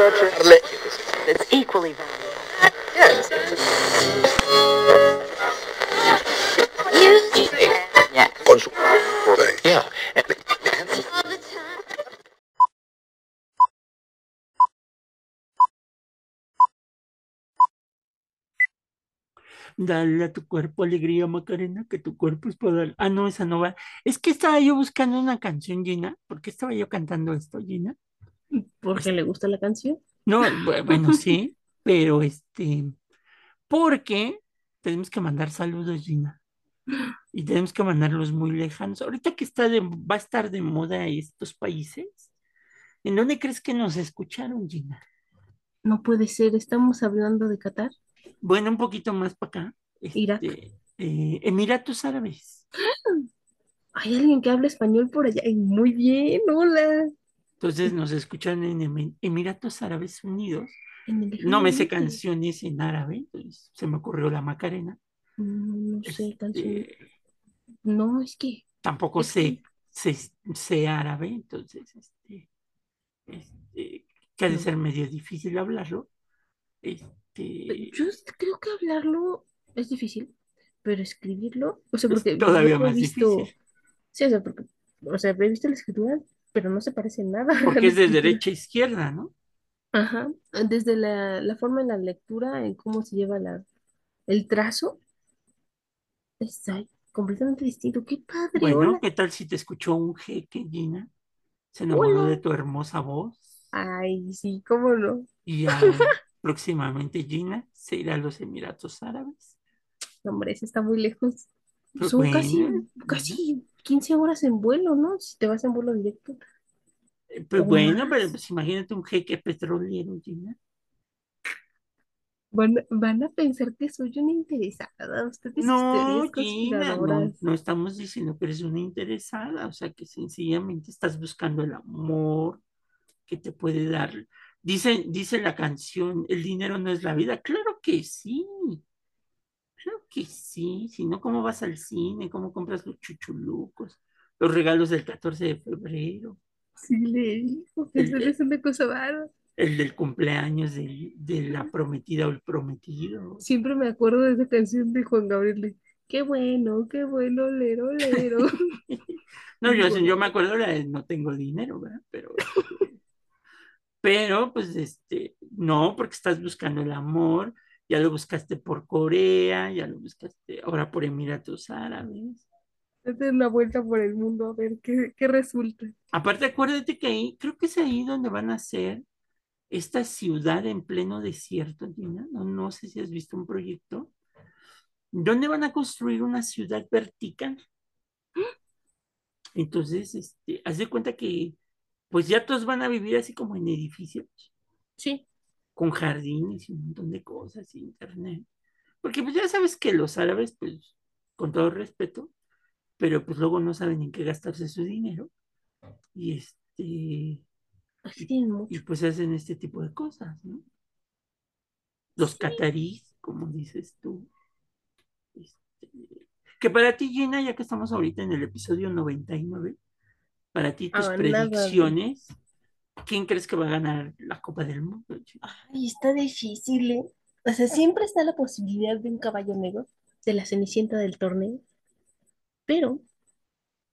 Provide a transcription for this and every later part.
It's equally. Yeah. Dale a tu cuerpo alegría, Macarena, que tu cuerpo es dar. Ah, no, esa no va. Es que estaba yo buscando una canción, Gina. ¿Por qué estaba yo cantando esto, Gina? Porque le gusta la canción. No, bu- bueno, sí, pero este, porque tenemos que mandar saludos, Gina. Y tenemos que mandarlos muy lejanos. Ahorita que está de, va a estar de moda estos países, ¿en dónde crees que nos escucharon, Gina? No puede ser, estamos hablando de Qatar. Bueno, un poquito más para acá. Irak. Este, eh, Emiratos Árabes. Hay alguien que habla español por allá. Muy bien, hola. Entonces nos escuchan en Emi- Emiratos Árabes Unidos. No me sé canciones en árabe, entonces se me ocurrió la Macarena. Mm, No sé, canción. Este, No, es que tampoco Es sé, sé, sé árabe, entonces este, este, que ha de No. ser medio difícil hablarlo. Este, yo creo que hablarlo es difícil, pero escribirlo, o sea, Es porque todavía yo he más visto, difícil. sí, o sea, porque, o sea, he visto la escritura, pero no se parece en nada porque es de derecha a izquierda, ¿no? Ajá, desde la, la forma en la lectura, en cómo se lleva la, el trazo, está completamente distinto. ¡Qué padre! Bueno, hola. ¿qué tal si te escuchó un jeque, Gina? Se enamoró Hola. de tu hermosa voz Ay, sí, cómo no. y próximamente Gina se irá a los Emiratos Árabes. Hombre, ese está muy lejos. Son casi, bueno, casi 15 horas en vuelo, ¿no? Si te vas en vuelo directo. Eh, Pues bueno, pero pues imagínate un jeque petrolero, Gina. Van, van a pensar que soy una interesada. Ustedes No, Gina, no, no estamos diciendo que eres una interesada, o sea que sencillamente estás buscando el amor que te puede dar. Dice, dice la canción, el dinero no es la vida. Claro que sí, claro que sí. Si no, ¿cómo vas al cine? ¿Cómo compras los chuchulucos? Los regalos del 14 de febrero, Sí, le digo que El- es una cosa rara. el del cumpleaños del- de, la prometida o el prometido. Siempre me acuerdo de esa canción de Juan Gabriel. de, Qué bueno, qué bueno, lero, lero. No, yo, yo me acuerdo la de no tengo dinero, ¿verdad? Pero, este, pero, pues, este, no, porque estás buscando el amor, ya lo buscaste por Corea, ya lo buscaste ahora por Emiratos Árabes. Date una vuelta por el mundo a ver qué, qué resulta. Aparte, acuérdate que ahí, creo que es ahí donde van a hacer esta ciudad en pleno desierto, Gina. No, no sé si has visto un proyecto, donde van a construir una ciudad vertical. Entonces, este, haz de cuenta que, pues ya todos van a vivir así como en edificios, Sí, con jardines y un montón de cosas, y internet. Porque pues ya sabes que los árabes, pues, con todo respeto, pero pues luego no saben en qué gastarse su dinero. Y este, así tienen y mucho. pues hacen este tipo de cosas, ¿no? Los Sí. catarís, como dices tú. Este, que para ti, Gina, ya que estamos ahorita en el episodio 99, para ti tus Ah, nada predicciones, ¿quién crees que va a ganar la Copa del Mundo? Ay, está difícil, ¿eh? O sea, siempre está la posibilidad de un caballo negro, de la cenicienta del torneo, pero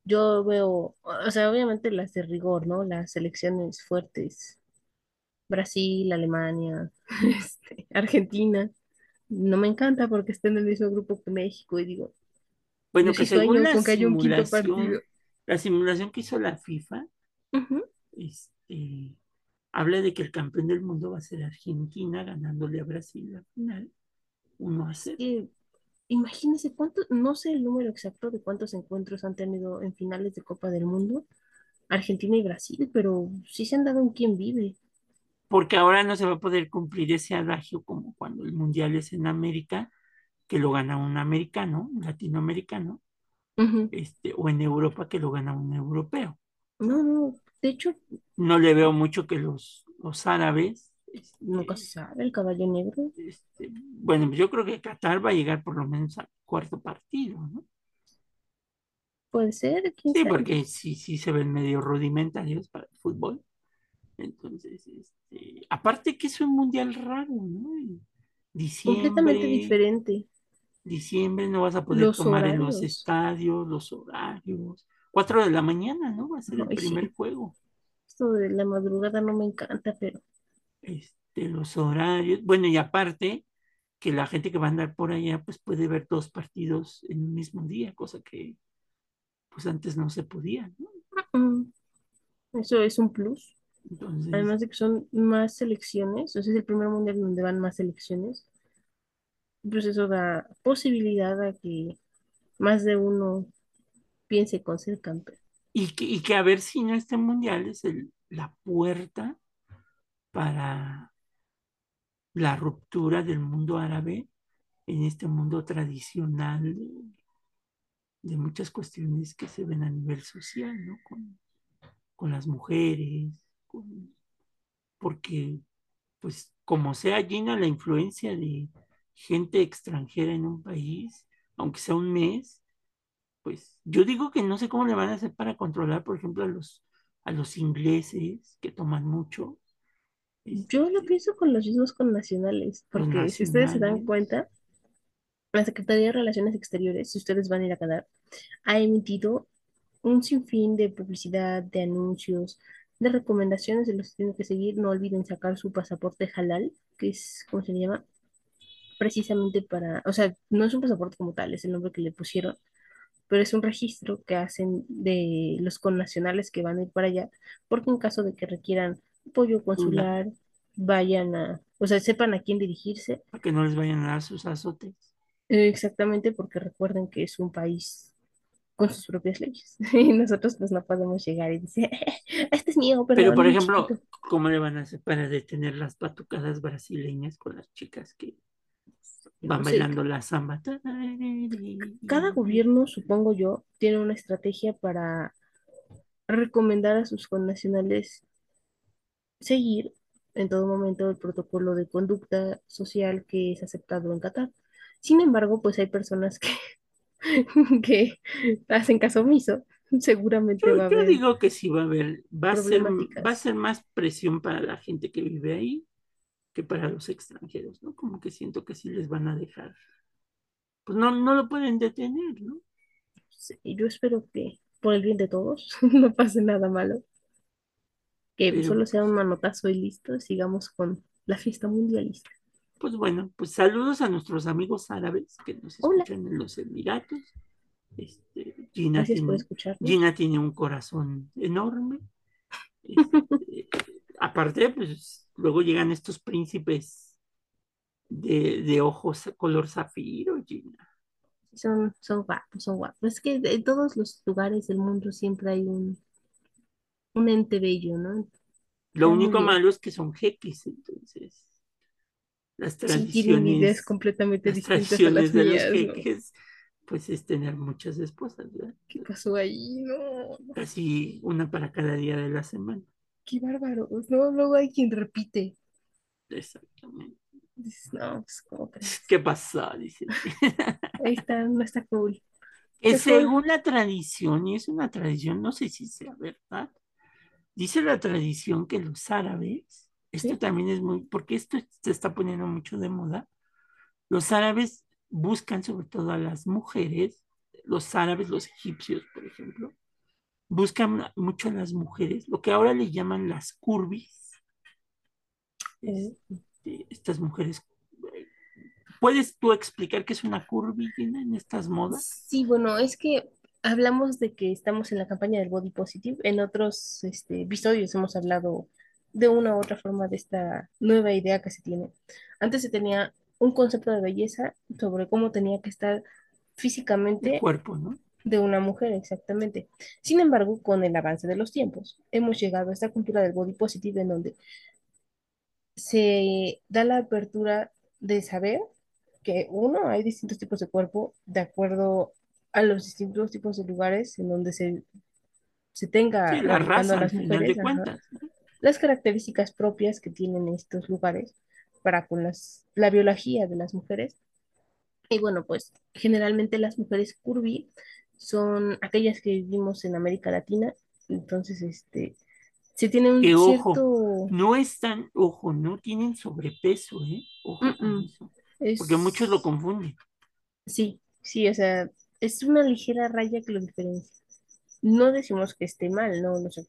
yo veo, o sea, obviamente las de rigor, ¿no? Las selecciones fuertes, Brasil, Alemania, este, Argentina. No me encanta porque está en el mismo grupo que México y digo, Bueno, que según la haya un quinto simulación, partido. la simulación que hizo la FIFA, Ujú. Este, habla de que el campeón del mundo va a ser Argentina ganándole a Brasil la final 1 a 0. Eh, imagínense cuántos, no sé el número exacto de cuántos encuentros han tenido en finales de Copa del Mundo, Argentina y Brasil, pero sí se han dado un quién vive. Porque ahora no se va a poder cumplir ese adagio como cuando el mundial es en América, que lo gana un americano, un latinoamericano, este, o en Europa que lo gana un europeo. No, no, de hecho, No le veo mucho que los, los árabes, este, nunca se sabe, el caballo negro. este, bueno, yo creo que Qatar va a llegar por lo menos al cuarto partido, ¿no? Puede ser, Sí, sabe. porque sí, sí se ven medio rudimentarios para el fútbol. Entonces, este, aparte que es un mundial raro, ¿no? En Completamente diciembre, diferente. diciembre no vas a poder Los tomar en los estadios, los horarios. Cuatro de la mañana, ¿no? Va a ser el primer sí. juego. Esto de la madrugada no me encanta, pero Este, los horarios. Bueno, y aparte que la gente que va a andar por allá, pues puede ver dos partidos en un mismo día, cosa que pues antes no se podía, ¿no? eso es un plus. Entonces, Además de que son más selecciones, o sea, es el primer mundial donde van más selecciones, pues eso da posibilidad a que más de uno piense con ser campeón. y que, y que a ver si no este mundial es el, la puerta para la ruptura del mundo árabe en este mundo tradicional de, muchas cuestiones que se ven a nivel social, ¿no? Con, con las mujeres, con- porque, pues, como sea, Gina, la influencia de gente extranjera en un país, aunque sea un mes, pues yo digo que no sé cómo le van a hacer para controlar, por ejemplo, a los, a los ingleses que toman mucho, Yo lo este, pienso con los mismos connacionales, porque si ustedes se dan cuenta, la Secretaría de Relaciones Exteriores, si ustedes van a ir a Qatar, ha emitido un sinfín de publicidad, de anuncios, de recomendaciones de los que tienen que seguir. No olviden sacar su pasaporte halal, que es, ¿cómo se llama? Precisamente para, o sea, no es un pasaporte como tal, es el nombre que le pusieron, pero es un registro que hacen de los connacionales que van a ir para allá, porque en caso de que requieran apoyo consular, vayan a, o sea, sepan a quién dirigirse, para que no les vayan a dar sus azotes. exactamente porque recuerden que es un país con sus propias leyes. Y nosotros pues no podemos llegar y decir, este es mío, Pero, perdón, por ejemplo, chiquito. ¿cómo le van a hacer para detener las batucadas brasileñas con las chicas que van bailando la samba? cada gobierno, supongo yo, tiene una estrategia para recomendar a sus connacionales seguir en todo momento el protocolo de conducta social que es aceptado en Qatar. Sin embargo, pues hay personas que, que hacen caso omiso. Yo, Seguramente va a yo haber digo que sí va a haber, va a ser, va a problemáticas. ser más presión para la gente que vive ahí que para los extranjeros, ¿no? Como que siento que sí les van a dejar. Pues no, no lo pueden detener, ¿no? Sí, yo espero que por el bien de todos no pase nada malo, que Pero solo sea un manotazo y listo, sigamos con la fiesta mundialista. Pues bueno, pues saludos a nuestros amigos árabes que nos Hola, escuchan en los Emiratos. Este, Gina gracias tiene. Gina tiene un corazón enorme. Este, aparte, pues luego llegan estos príncipes de, de ojos color zafiro, Gina. Son, son guapos, son guapos. Es que en todos los lugares del mundo siempre hay un, un ente bello, ¿no? Lo muy único bien. malo es que son jeques, entonces las Sí, tradiciones, completamente las distintas a las tradiciones de los jeques, pues es tener muchas esposas, ¿verdad? ¿Qué pasó ahí? No, Casi una para cada día de la semana. Qué bárbaro. No, luego hay quien repite. Exactamente. Dices, no, pues, ¿cómo crees? ¿Qué pasó? Dice. Ahí está, no está cool. Que según la tradición, y es una tradición, no sé si sea verdad, dice la tradición que los árabes, esto ¿sí? también es muy, porque esto se está poniendo mucho de moda, los árabes buscan sobre todo a las mujeres, los árabes, los egipcios, por ejemplo, buscan mucho a las mujeres, lo que ahora le llaman las curvis, este, estas mujeres. eh, ¿Puedes tú explicar qué es una curvy en estas modas? Sí, bueno, es que hablamos de que estamos en la campaña del body positive. En otros este, episodios hemos hablado de una u otra forma de esta nueva idea que se tiene. Antes se tenía un concepto de belleza sobre cómo tenía que estar El físicamente cuerpo, ¿no? De una mujer, exactamente. Sin embargo, con el avance de los tiempos, hemos llegado a esta cultura del body positive en donde se da la apertura de saber que uno, hay distintos tipos de cuerpo de acuerdo a los distintos tipos de lugares en donde se, se Sí, tenga la radicando a las mujeres, las características propias que tienen estos lugares para con las, la biología de las mujeres. Y bueno, pues generalmente las mujeres curvy son aquellas que vivimos en América Latina, entonces este Se tiene un Que ojo, cierto... no están, ojo, no tienen sobrepeso, ¿eh? Ojo Mm, eso. es... Porque muchos lo confunden. Sí, sí, o sea, es una ligera raya que lo diferencia. No decimos que esté mal, no, no sé,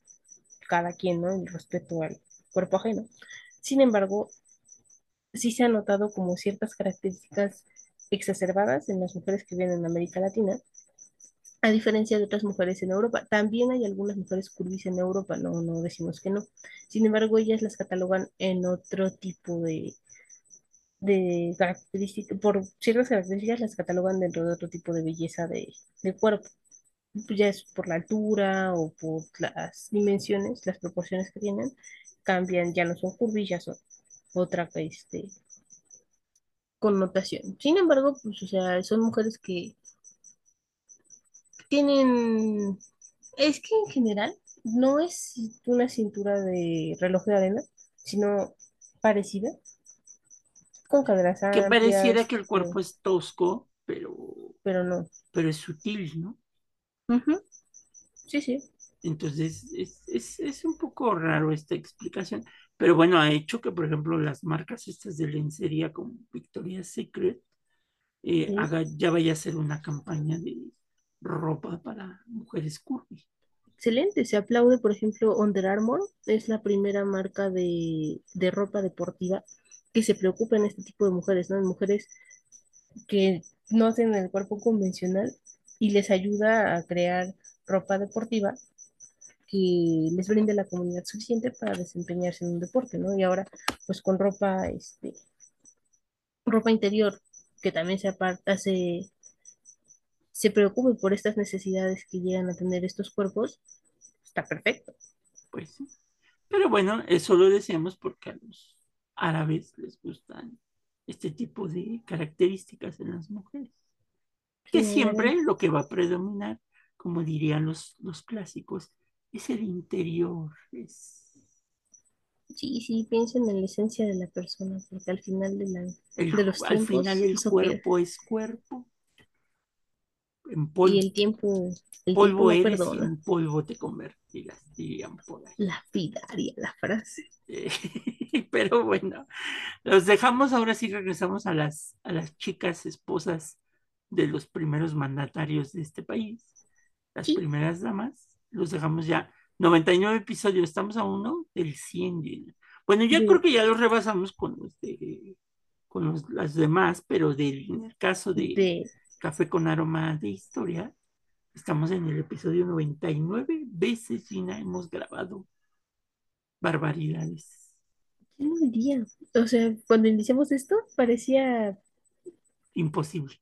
cada quien, ¿no? El respeto al cuerpo ajeno. Sin embargo, sí se ha notado como ciertas características exacerbadas en las mujeres que viven en América Latina, a diferencia de otras mujeres en Europa. También hay algunas mujeres curvis en Europa, no, no decimos que no. Sin embargo, ellas las catalogan en otro tipo de, de características, por ciertas características las catalogan dentro de otro tipo de belleza de, de cuerpo. Pues Ya es por la altura o por las dimensiones, las proporciones que tienen, cambian, ya no son curvis, ya son otra este, connotación. Sin embargo, pues, o sea, son mujeres que tienen, es que en general no es una cintura de reloj de arena, sino parecida, con caderas Que pareciera que el con- cuerpo es tosco, pero, pero no. pero es sutil, ¿no? Ujú, Sí, sí. Entonces, es, es, es un poco raro esta explicación, pero bueno, ha hecho que, por ejemplo, las marcas estas de lencería como Victoria's Secret eh, sí. haga, ya vaya a ser una campaña de ropa para mujeres curvy. Excelente, se aplaude, por ejemplo, Under Armour, es la primera marca de, de ropa deportiva que se preocupa en este tipo de mujeres, ¿no? Mujeres que no tienen el cuerpo convencional y les ayuda a crear ropa deportiva que les brinde la comunidad suficiente para desempeñarse en un deporte, ¿no? Y ahora, pues con ropa, este, ropa interior, que también se aparta, se, se preocupe por estas necesidades que llegan a tener estos cuerpos, está perfecto. Pues sí. Pero bueno, eso lo decíamos porque a los árabes les gustan este tipo de características en las mujeres. Que siempre lo que va a predominar, como dirían los, los clásicos, es el interior, es Sí, sí, piensen en la esencia de la persona, porque al final de, la, el- de los al tiempos final el queda. cuerpo es cuerpo. En Y polvo, el tiempo, el tiempo polvo no eres y perdona. en polvo te convertirás, dirían por ahí. Lapidaria la frase. Eh, Pero bueno, los dejamos, ahora sí regresamos a las, a las chicas esposas de los primeros mandatarios de este país, las Sí. primeras damas, los dejamos ya, 99 episodios, estamos a uno del 100. Gina. Bueno, yo creo que ya los rebasamos con los de, con los, las demás, pero del, en el caso de De, Café con Aroma de Historia, estamos en el episodio 99 veces, Gina, hemos grabado barbaridades. ¿quién lo diría? O sea, cuando iniciamos esto parecía, Imposible.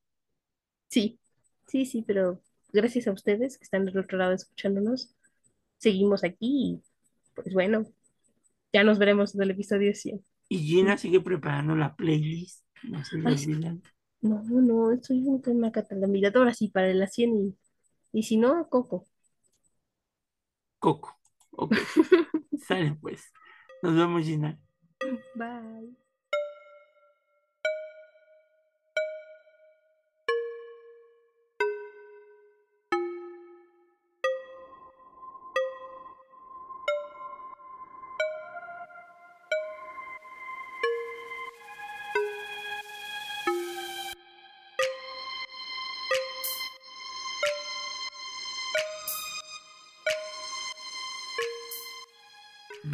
sí, sí, sí, pero gracias a ustedes que están del otro lado escuchándonos, seguimos aquí y pues bueno, ya nos veremos en el episodio 100. Y Gina sigue preparando la playlist, no se olvidan. No, no, soy un- una catalamidadora así para la 100 y, y si no, Coco. Coco. Ok, sale pues. Nos vemos, Gina. Bye.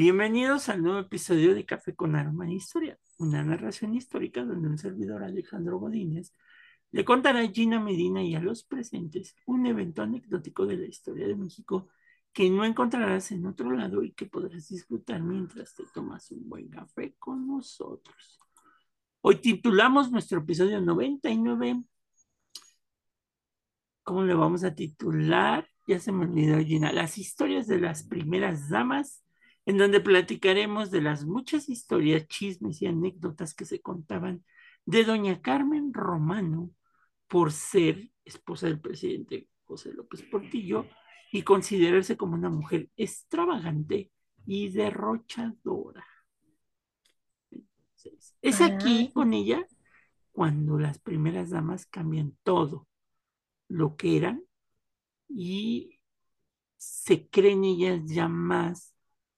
Bienvenidos al nuevo episodio de Café con Aroma de Historia, una narración histórica donde un servidor Alejandro Godínez le contará a Gina Medina y a los presentes un evento anecdótico de la historia de México que no encontrarás en otro lado y que podrás disfrutar mientras te tomas un buen café con nosotros. Hoy titulamos nuestro episodio 99. ¿Cómo le vamos a titular? Ya se me olvidó, Gina. Las historias de las primeras damas, en donde platicaremos de las muchas historias, chismes y anécdotas que se contaban de doña Carmen Romano por ser esposa del presidente José López Portillo y considerarse como una mujer extravagante y derrochadora. Entonces, es aquí Ah. con ella cuando las primeras damas cambian todo lo que eran y se creen ellas ya más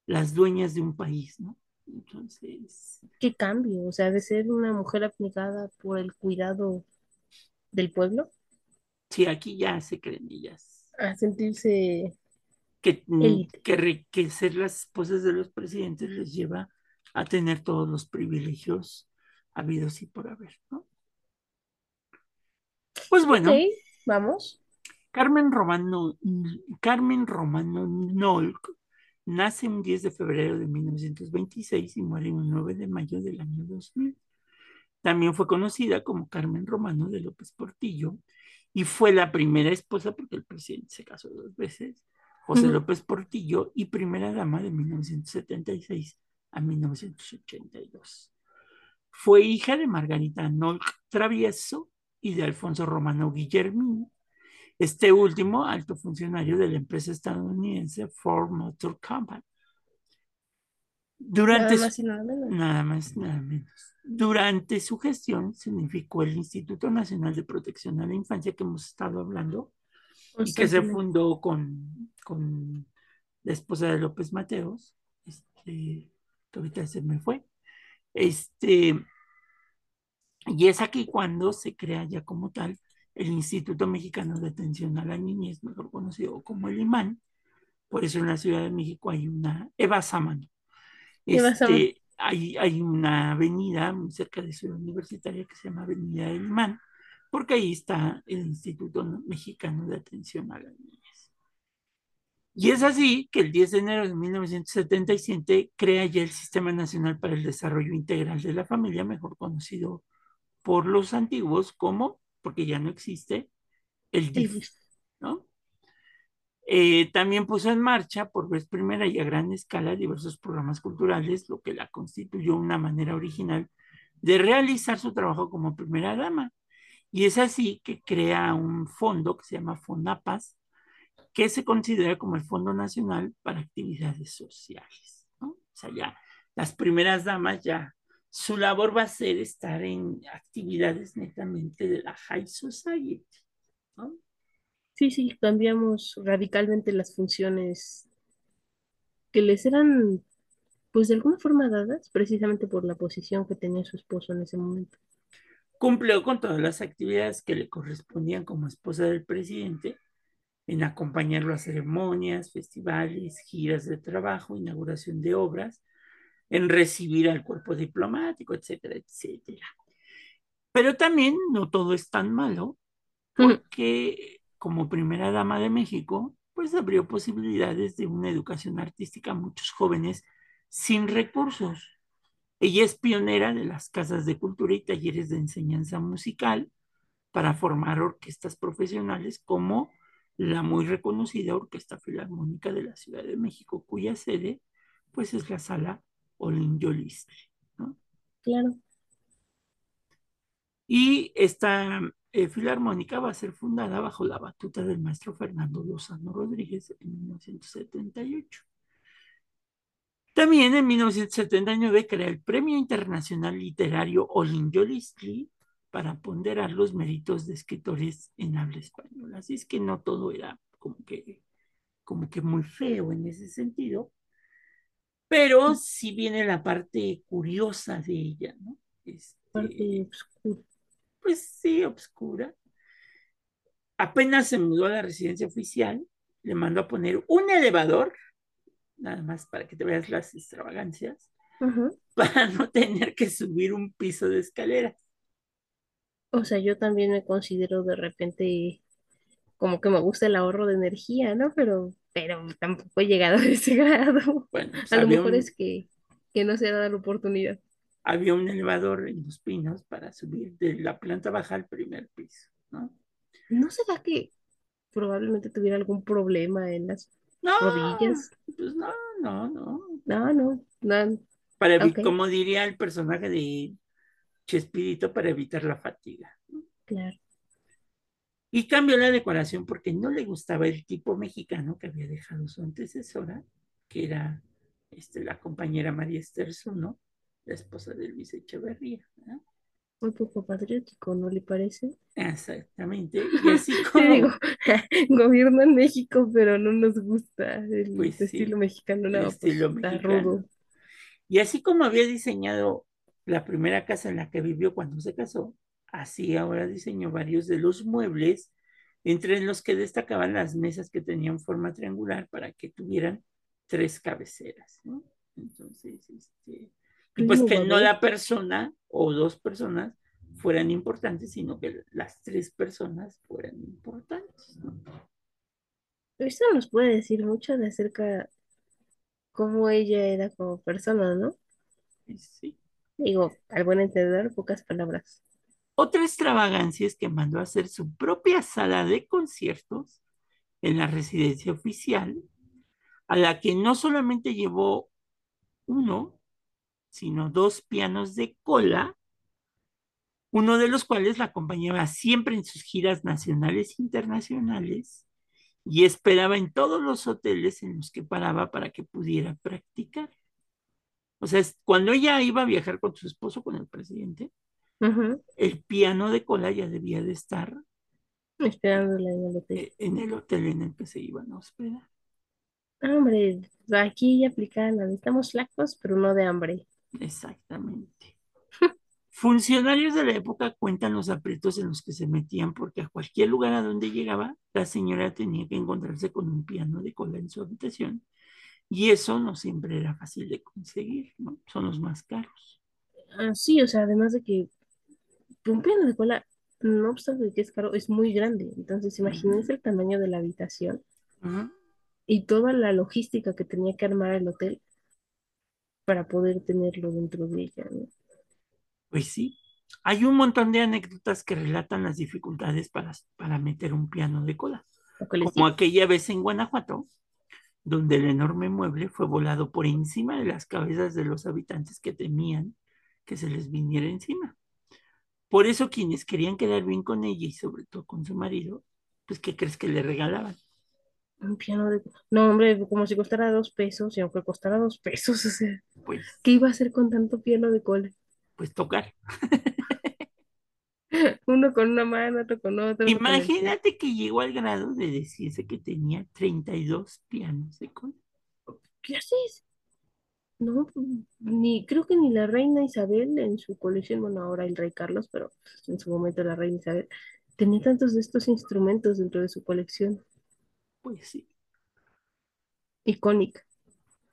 las dueñas de un país, ¿no? Entonces, ¿Qué cambio? O sea, de ser una mujer abnegada por el cuidado del pueblo sí, aquí ya se creen ellas a sentirse que, mm, que, re- que ser las esposas de los presidentes les lleva a tener todos los privilegios habidos y por haber, ¿no? Pues bueno, Ok, vamos. Carmen Romano, Carmen Romano Nolk nace un 10 de febrero de 1926 y muere un 9 de mayo del año 2000. También fue conocida como Carmen Romano de López Portillo y fue la primera esposa, porque el presidente se casó dos veces, José. López Portillo, y primera dama de 1976 a 1982. Fue hija de Margarita Nolk Travieso y de Alfonso Romano Guillermín, este último alto funcionario de la empresa estadounidense Ford Motor Company. Durante Nada su- más y nada menos. Nada más, nada menos. Durante su gestión significó el Instituto Nacional de Protección a la Infancia que hemos estado hablando y que se fundó con, con la esposa de López Mateos, este, que ahorita se me fue. Este, y es aquí cuando se crea ya como tal el Instituto Mexicano de Atención a la Niñez, mejor conocido como el IMAN. Por eso en la Ciudad de México hay una Eva Sámano. Este, hay, hay una avenida muy cerca de Ciudad Universitaria que se llama Avenida del Imán, porque ahí está el Instituto Mexicano de Atención a la Niñez. Y es así que el 10 de enero de 1977 crea ya el Sistema Nacional para el Desarrollo Integral de la Familia, mejor conocido por los antiguos como, porque ya no existe, el DIF, ¿no? Eh, también puso en marcha por vez primera y a gran escala diversos programas culturales, lo que la constituyó una manera original de realizar su trabajo como primera dama. Y es así que crea un fondo que se llama FONAPAS, que se considera como el Fondo Nacional para Actividades Sociales. ¿no? O sea, ya las primeras damas ya, su labor va a ser estar en actividades netamente de la High Society. ¿no? Sí, sí, cambiamos radicalmente las funciones que les eran, pues de alguna forma dadas, precisamente por la posición que tenía su esposo en ese momento. Cumplió con todas las actividades que le correspondían como esposa del presidente, en acompañarlo a ceremonias, festivales, giras de trabajo, inauguración de obras, en recibir al cuerpo diplomático, etcétera, etcétera. Pero también no todo es tan malo, porque como primera dama de México, pues abrió posibilidades de una educación artística a muchos jóvenes sin recursos. Ella es pionera de las casas de cultura y talleres de enseñanza musical para formar orquestas profesionales como la muy reconocida Orquesta Filarmónica de la Ciudad de México, cuya sede pues es la sala Olin Yolistli, ¿no? Claro. Y esta eh, filarmónica va a ser fundada bajo la batuta del maestro Fernando Lozano Rodríguez en 1978. También en 1979 crea el Premio Internacional Literario Olin Yolistli para ponderar los méritos de escritores en habla española. Así es que no todo era como que, como que muy feo en ese sentido, pero sí viene la parte curiosa de ella, ¿no? Este, Parte oscura. pues sí, obscura. Apenas se mudó a la residencia oficial, le mandó a poner un elevador, nada más para que te veas las extravagancias, para no tener que subir un piso de escaleras. O sea, yo también me considero de repente como que me gusta el ahorro de energía, ¿no? Pero, pero tampoco he llegado a ese grado. Bueno, pues A lo mejor un, es que, que no se ha dado la oportunidad. había un elevador en Los Pinos para subir de la planta baja al primer piso, ¿no? ¿No será que probablemente tuviera algún problema en las No, rodillas? pues no, no, no. No, no, no. Para como diría el personaje de Chespirito, para evitar la fatiga. Claro. Y cambió la decoración porque no le gustaba el tipo mexicano que había dejado su antecesora, que era este, la compañera María Esther Zuno, la esposa de Luis Echeverría. ¿no? Muy poco patriótico, ¿no le parece? Exactamente. Y así Te digo, como, gobierno en México, pero no nos gusta el pues estilo sí, mexicano, no, pues estilo está mexicano. rudo. Y así como había diseñado la primera casa en la que vivió cuando se casó, así ahora diseñó varios de los muebles, entre los que destacaban las mesas que tenían forma triangular para que tuvieran tres cabeceras, ¿no? Entonces, este, pues que no la persona o dos personas fueran importantes, sino que las tres personas fueran importantes, ¿no? Esto nos puede decir mucho de acerca cómo ella era como persona, ¿no? Sí. Digo, al buen entender, pocas palabras. Otra extravagancia es que mandó a hacer su propia sala de conciertos en la residencia oficial, a la que no solamente llevó uno, sino dos pianos de cola, uno de los cuales la acompañaba siempre en sus giras nacionales e internacionales y esperaba en todos los hoteles en los que paraba para que pudiera practicar. O sea, cuando ella iba a viajar con su esposo, con el presidente, El piano de cola ya debía de estar Esperándola en el hotel. en el hotel en el que se iban a hospedar. Ah, hombre, aquí aplica la estamos flacos, pero no de hambre. Exactamente. Funcionarios de la época cuentan los aprietos en los que se metían porque a cualquier lugar a donde llegaba, la señora tenía que encontrarse con un piano de cola en su habitación y eso no siempre era fácil de conseguir, ¿no? Son los más caros. Ah, sí, o sea, además de que un piano de cola, no obstante que es caro, es muy grande. Entonces, imagínense el tamaño de la habitación y toda la logística que tenía que armar el hotel para poder tenerlo dentro de ella, ¿no? Pues sí. Hay un montón de anécdotas que relatan las dificultades para, para meter un piano de cola, como digo. aquella vez en Guanajuato, donde el enorme mueble fue volado por encima de las cabezas de los habitantes que temían que se les viniera encima. Por eso quienes querían quedar bien con ella y sobre todo con su marido, pues ¿qué crees que le regalaban? Un piano de... No, hombre, como si costara dos pesos, y aunque costara dos pesos, o sea, Pues, ¿qué iba a hacer con tanto piano de cola? pues tocar. Uno con una mano, otro con pie. Imagínate que llegó al grado de decirse que tenía 32 pianos de cola. ¿Qué haces? No, ni, creo que ni la reina Isabel en su colección, bueno, ahora el rey Carlos, pero en su momento la reina Isabel, tenía tantos de estos instrumentos dentro de su colección. Pues sí. Icónica.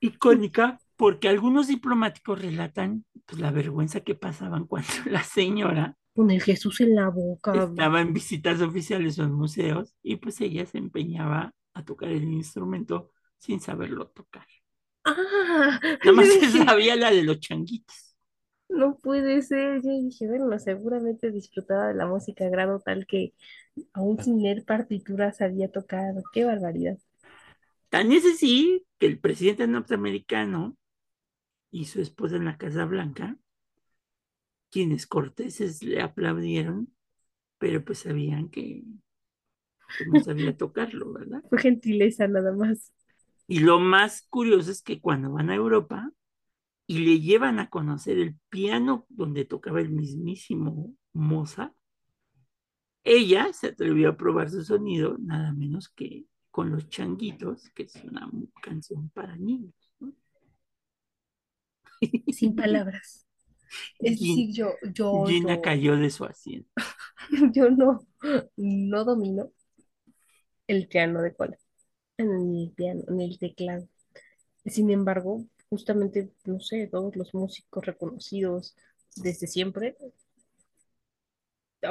Icónica porque algunos diplomáticos relatan pues, la vergüenza que pasaban cuando la señora Con el Jesús en la boca. estaba en visitas oficiales o en museos y pues ella se empeñaba a tocar el instrumento sin saberlo tocar. ¡Ah! Nada más sabía la de los changuitos. no puede ser. Yo dije, bueno, seguramente disfrutaba de la música a grado tal que aún sin leer partituras sabía tocar. ¡Qué barbaridad! Tan es así que el presidente norteamericano y su esposa en la Casa Blanca, quienes corteses le aplaudieron, pero pues sabían que, que no sabía tocarlo, ¿verdad? Fue gentileza nada más. Y lo más curioso es que cuando van a Europa y le llevan a conocer el piano donde tocaba el mismísimo Mozart, ella se atrevió a probar su sonido nada menos que con los changuitos, que es una canción para niños. ¿no? Sin palabras. Es Gin- decir, yo, yo, Gina yo, cayó de su asiento. yo no, no domino el piano de cola, ni el piano, ni el teclado. Sin embargo, justamente, no sé, todos los músicos reconocidos desde siempre,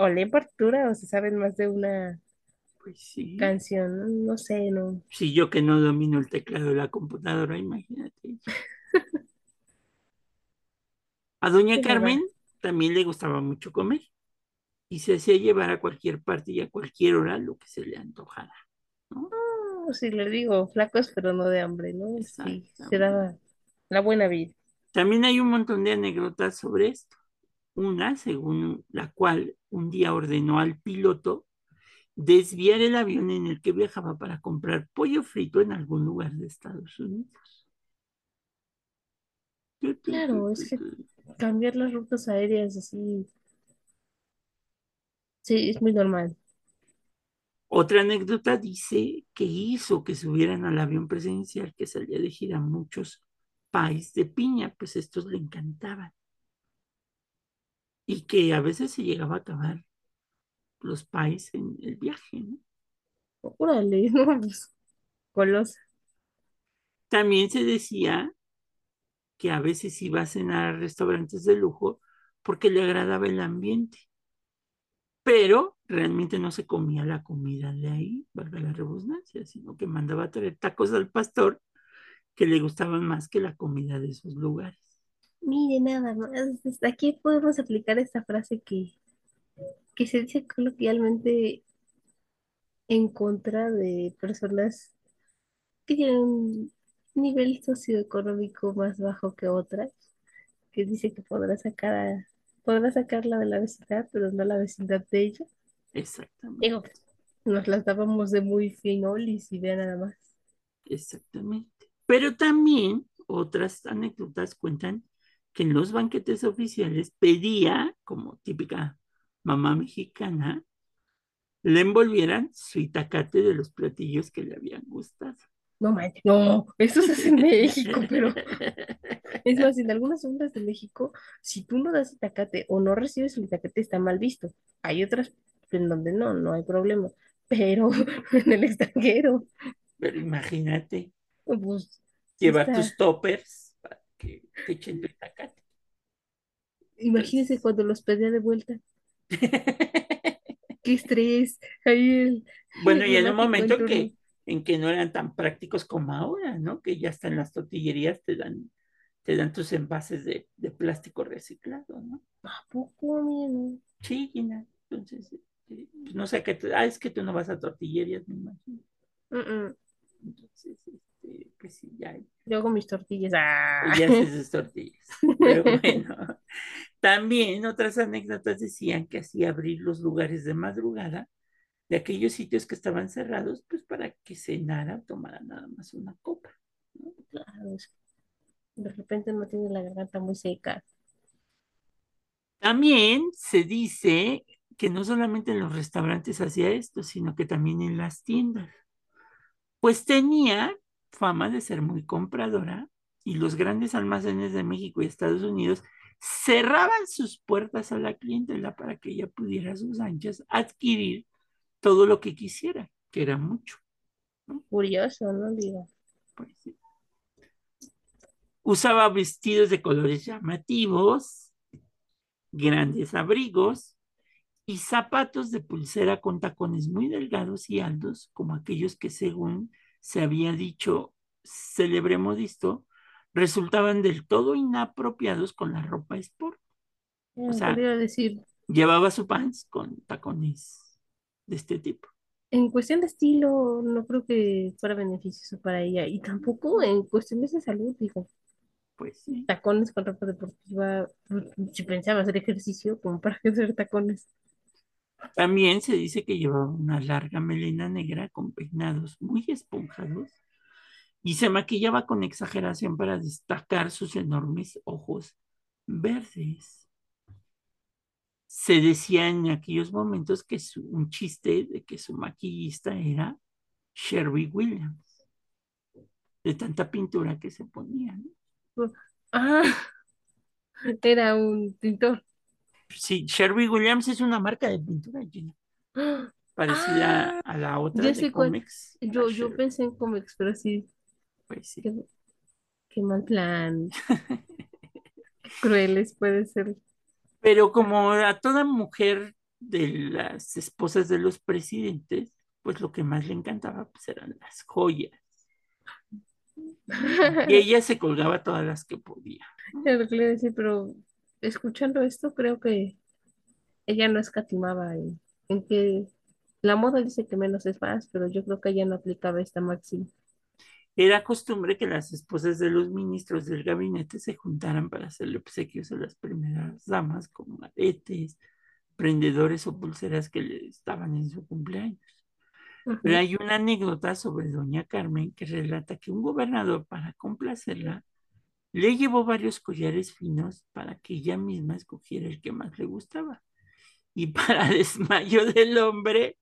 o leen partitura o se saben más de una Pues sí. canción, no, No sé, no. Si yo que no domino el teclado de la computadora, imagínate. A doña verdad. Carmen también le gustaba mucho comer y se hacía llevar a cualquier parte y a cualquier hora lo que se le antojara, ¿no? No, si le digo, flacos, pero no de hambre, ¿no? Sí, se daba la buena vida. También hay un montón de anécdotas sobre esto. Una, según la cual un día ordenó al piloto desviar el avión en el que viajaba para comprar pollo frito en algún lugar de Estados Unidos. Claro, es que cambiar las rutas aéreas así Sí, es muy normal. Otra anécdota dice que hizo que subieran al avión presidencial que salía de gira muchos pais de piña, pues estos le encantaban. Y que a veces se llegaba a acabar los pais en el viaje, ¿no? Órale, no, pues, golosa. También se decía que a veces iba a cenar a restaurantes de lujo porque le agradaba el ambiente, pero realmente no se comía la comida de ahí, valga la redundancia, sino que mandaba a traer tacos al pastor que le gustaban más que la comida de esos lugares. Mire, nada más. Aquí podemos aplicar esta frase que, que se dice coloquialmente en contra de personas que tienen un nivel socioeconómico más bajo que otras, que dice que podrá sacar a- podrá sacarla de la vecindad, pero no la vecindad de ella. Exactamente, Digo, nos las dábamos de muy finolis y vea nada más. exactamente. Pero también otras anécdotas cuentan que en los banquetes oficiales pedía, como típica mamá mexicana, le envolvieran su itacate de los platillos que le habían gustado. No manches, no, eso se hace en México, pero es más, en algunas zonas de México, si tú no das itacate o no recibes el itacate, está mal visto. Hay otras en donde no, no hay problema, pero en el extranjero, Pero imagínate pues llevar está- tus toppers para que te echen tu itacate. imagínense cuando los pedía de vuelta, qué estrés, ahí el, Bueno, el y en un momento entorno. que, en que no eran tan prácticos como ahora, ¿no? Que ya hasta en las tortillerías te dan, te dan tus envases de, de plástico reciclado, ¿no? ¿A poco, mira? Sí, Gina. Entonces, este, pues no sé qué, te- ah, es que tú no vas a tortillerías, me imagino. Mm, mm, Entonces, este, pues sí, ya, Yo hago mis tortillas. Ah. ya haces sus tortillas. Pero bueno, también otras anécdotas decían que hacía abrir los lugares de madrugada de aquellos sitios que estaban cerrados, pues para que cenara o tomara nada más una copa. ¿no? Claro, es- de repente no tiene la garganta muy seca. También se dice que no solamente en los restaurantes hacía esto, sino que también en las tiendas. Pues tenía fama de ser muy compradora y los grandes almacenes de México y Estados Unidos cerraban sus puertas a la clientela para que ella pudiera a sus anchas adquirir todo lo que quisiera, que era mucho. Curioso, ¿no? Digo. Pues sí. Usaba vestidos de colores llamativos, grandes abrigos y zapatos de pulsera con tacones muy delgados y altos, como aquellos que según se había dicho célebre modisto, resultaban del todo inapropiados con la ropa sport. Eh, sea, decir, Llevaba su pants con tacones de este tipo. en cuestión de estilo, no creo que fuera beneficioso para ella. Y tampoco en cuestiones de salud, digo, Pues sí. tacones con ropa deportiva, si pensaba hacer ejercicio, como para hacer tacones. También se dice que llevaba una larga melena negra con peinados muy esponjados y se maquillaba con exageración para destacar sus enormes ojos verdes. Se decía en aquellos momentos que su, un chiste de que su maquillista era Sherry Williams, de tanta pintura que se ponía. ¿no? Ah, era un pintor. Sí, Sherry Williams es una marca de pintura, Gina, parecida Ah, a la otra ya de sé cómics. Yo, yo Sherry. pensé en cómics, pero sí, Pues sí. qué, qué mal plan. Crueles puede ser. Pero como a toda mujer de las esposas de los presidentes, pues lo que más le encantaba pues eran las joyas. Y ella se colgaba todas las que podía. Que le iba a decir, pero escuchando esto, creo que ella no escatimaba en, en que la moda dice que menos es más, pero yo creo que ella no aplicaba esta máxima. Era costumbre que las esposas de los ministros del gabinete se juntaran para hacerle obsequios a las primeras damas con aretes, prendedores o pulseras que le estaban en su cumpleaños. Pero hay una anécdota sobre doña Carmen que relata que un gobernador, para complacerla, le llevó varios collares finos para que ella misma escogiera el que más le gustaba. y para desmayo del hombre,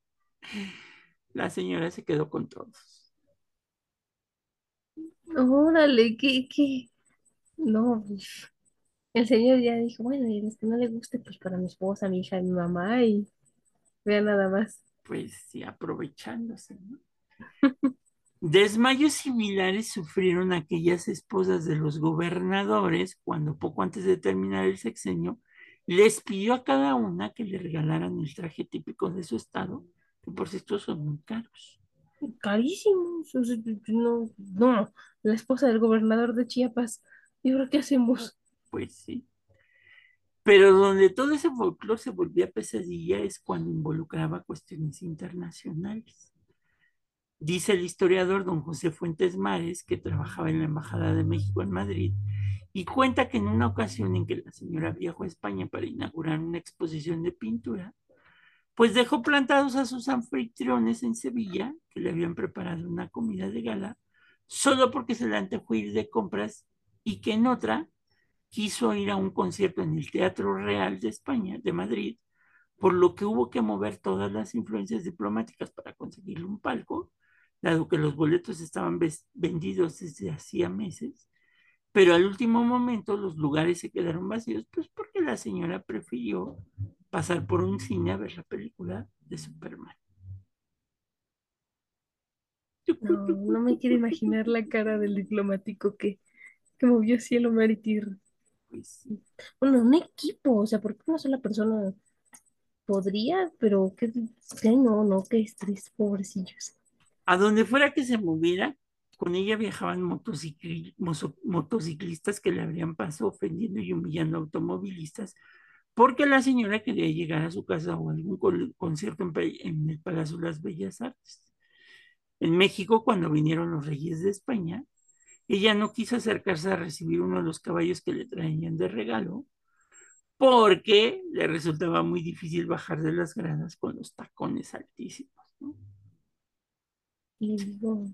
la señora se quedó con todos. Órale, ¿qué, qué? No, pues, el señor ya dijo, bueno, y que no le guste, pues para mi esposa, mi hija, mi mamá, y vea nada más. Pues sí, aprovechándose, ¿no? Desmayos similares sufrieron aquellas esposas de los gobernadores cuando poco antes de terminar el sexenio les pidió a cada una que le regalaran el traje típico de su estado, que por cierto son muy caros. Carísimos. no, no, la esposa del gobernador de Chiapas. ¿Y ahora qué hacemos? Pues sí. Pero donde todo ese folclore se volvía pesadilla es cuando involucraba cuestiones internacionales. Dice el historiador don José Fuentes Mares, que trabajaba en la Embajada de México en Madrid, y cuenta que en una ocasión en que la señora viajó a España para inaugurar una exposición de pintura, pues dejó plantados a sus anfitriones en Sevilla, que le habían preparado una comida de gala, solo porque se le antojó ir de compras y que en otra quiso ir a un concierto en el Teatro Real de España, de Madrid, por lo que hubo que mover todas las influencias diplomáticas para conseguirle un palco, dado que los boletos estaban vendidos desde hacía meses, pero al último momento los lugares se quedaron vacíos, pues porque la señora prefirió pasar por un cine a ver la película de Superman. No, no me quiero imaginar la cara del diplomático que, que movió cielo, mar y tierra. Pues. Bueno, un equipo, o sea, porque una sola persona podría, pero que, que no, no, qué estrés, pobrecillos. A donde fuera que se moviera, con ella viajaban motociclistas que le habrían pasado ofendiendo y humillando a automovilistas, porque la señora quería llegar a su casa o a algún concierto en, el Palacio de las Bellas Artes. En México, cuando vinieron los reyes de España, ella no quiso acercarse a recibir uno de los caballos que le traían de regalo, porque le resultaba muy difícil bajar de las gradas con los tacones altísimos, ¿no? Digo,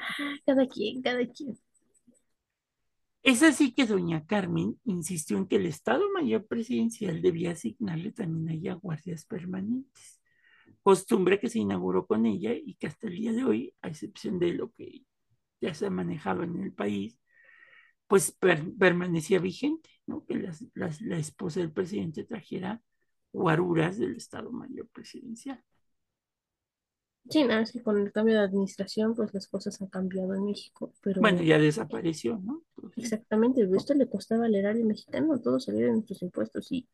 ah, cada quien, cada quien. Es así que doña Carmen insistió en que el Estado Mayor Presidencial debía asignarle también a ella guardias permanentes, costumbre que se inauguró con ella y que hasta el día de hoy, a excepción de lo que ya se ha manejado en el país, pues per- permanecía vigente. Que la esposa del presidente trajera guaruras del Estado Mayor Presidencial. Sí, nada, es que con el cambio de administración, pues las cosas han cambiado en México, pero Bueno, ya desapareció, ¿no? Entonces, exactamente, esto le costaba al erario mexicano, todo salía de nuestros impuestos y,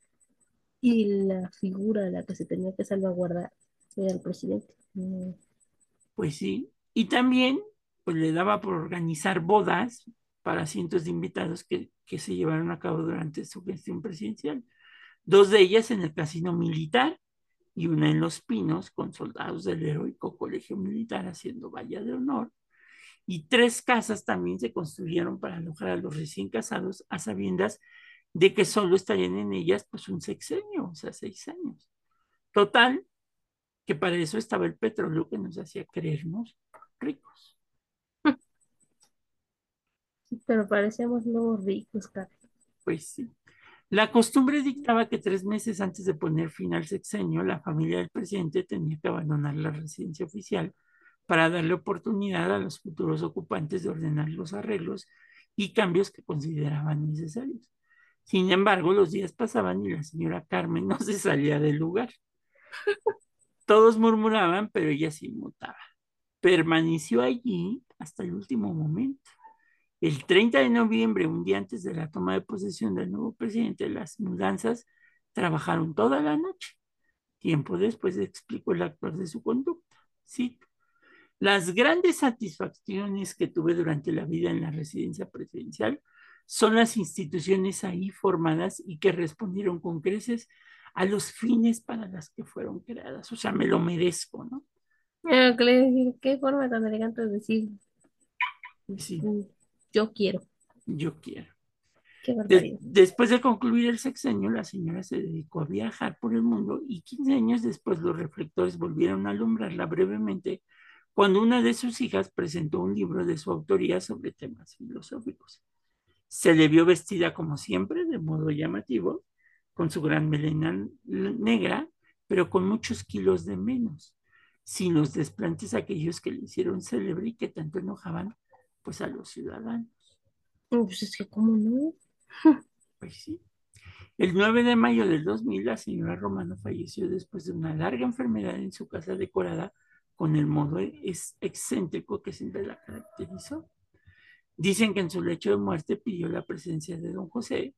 y la figura a la que se tenía que salvaguardar era el presidente. Pues sí. Y también, pues le daba por organizar bodas para cientos de invitados que, que se llevaron a cabo durante su gestión presidencial. Dos de ellas en el casino militar y una en Los Pinos con soldados del heroico colegio militar haciendo valla de honor. Y tres casas también se construyeron para alojar a los recién casados a sabiendas de que solo estarían en ellas pues un sexenio, o sea, seis años. Total, que para eso estaba el petróleo que nos hacía creernos ricos. Pero parecíamos nuevos ricos, cara. Pues sí. La costumbre dictaba que tres meses antes de poner fin al sexenio, la familia del presidente tenía que abandonar la residencia oficial para darle oportunidad a los futuros ocupantes de ordenar los arreglos y cambios que consideraban necesarios. Sin embargo, los días pasaban y la señora Carmen no se salía del lugar. Todos murmuraban, pero ella se inmutaba. Permaneció allí hasta el último momento. El 30 de noviembre, un día antes de la toma de posesión del nuevo presidente, las mudanzas trabajaron toda la noche. Tiempo después explicó el actor de su conducta. Cito. Las grandes satisfacciones que tuve durante la vida en la residencia presidencial son las instituciones ahí formadas y que respondieron con creces a los fines para las que fueron creadas. O sea, me lo merezco, ¿no? Ah, qué forma tan elegante de decir, Sí, yo quiero, yo quiero. qué De- después de concluir el sexenio, la señora se dedicó a viajar por el mundo y 15 años después los reflectores volvieron a alumbrarla brevemente cuando una de sus hijas presentó un libro de su autoría sobre temas filosóficos. Se le vio vestida como siempre, de modo llamativo, con su gran melena negra, pero con muchos kilos de menos, sin los desplantes aquellos que le hicieron célebre y que tanto enojaban pues a los ciudadanos. Pues es que, ¿cómo no? Pues sí. El 9 de mayo del 2000, la señora Romano falleció después de una larga enfermedad en su casa decorada con el modo excéntrico que siempre la caracterizó. Dicen que en su lecho de muerte pidió la presencia de don José,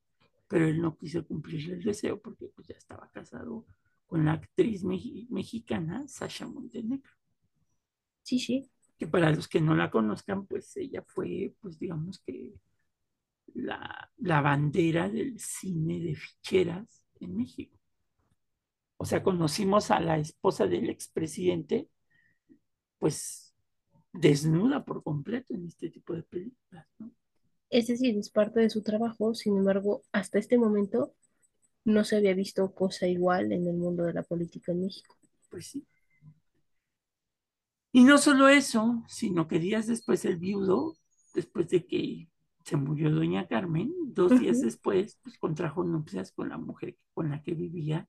pero él no quiso cumplir el deseo porque pues, ya estaba casado con la actriz mexicana Sasha Montenegro. Sí, sí. Que para los que no la conozcan, pues ella fue, pues digamos que la, la bandera del cine de ficheras en México. O sea, conocimos a la esposa del expresidente, pues desnuda por completo en este tipo de películas, ¿no? Es decir, es parte de su trabajo, sin embargo, hasta este momento no se había visto cosa igual en el mundo de la política en México. Pues sí. Y no solo eso, sino que días después el viudo, después de que se murió doña Carmen, dos días después, pues contrajo nupcias con la mujer con la que vivía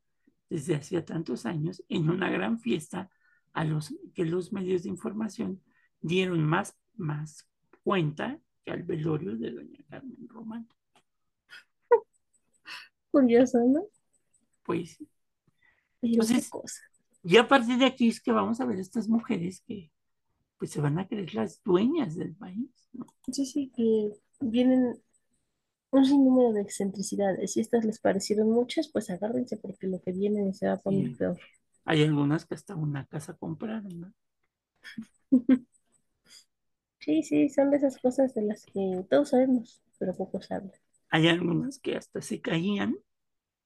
desde hacía tantos años en una gran fiesta a los que los medios de información dieron más, más cuenta que al velorio de doña Carmen Román. Curioso, ¿no? Pues, Entonces, cosa. Y a partir de aquí es que vamos a ver estas mujeres que pues se van a creer las dueñas del país, ¿no? Sí, sí, que vienen un sinnúmero de excentricidades. Si estas les parecieron muchas, pues agárrense porque lo que viene se va a poner peor. Hay algunas que hasta una casa compraron, ¿no? Sí, sí, son de esas cosas de las que todos sabemos, pero pocos hablan. Hay algunas que hasta se caían,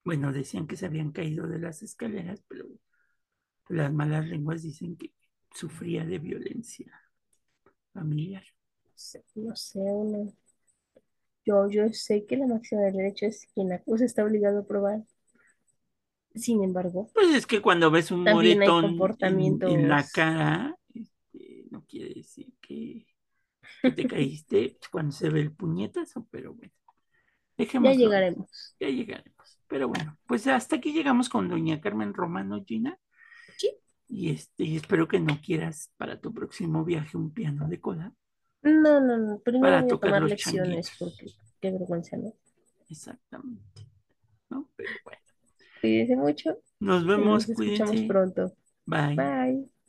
bueno, decían que se habían caído de las escaleras, pero las malas lenguas dicen que sufría de violencia familiar. No sé. Yo, yo sé que la máxima del derecho es quien acusa está obligado a probar. Sin embargo, Pues es que cuando ves un moretón en- la cara, este, no quiere decir que, que te caíste cuando se ve el puñetazo, pero bueno. ya llegaremos. Ya llegaremos. Pero bueno, pues hasta aquí llegamos con doña Carmen Romano, Gina. Y este, y espero que no quieras para tu próximo viaje un piano de cola. No, no, no. Primero Para voy a tomar lecciones porque qué vergüenza, ¿no? Exactamente. ¿No? Pero bueno. Cuídense mucho. Nos vemos, Nos escuchamos cuídense. pronto. Bye. Bye.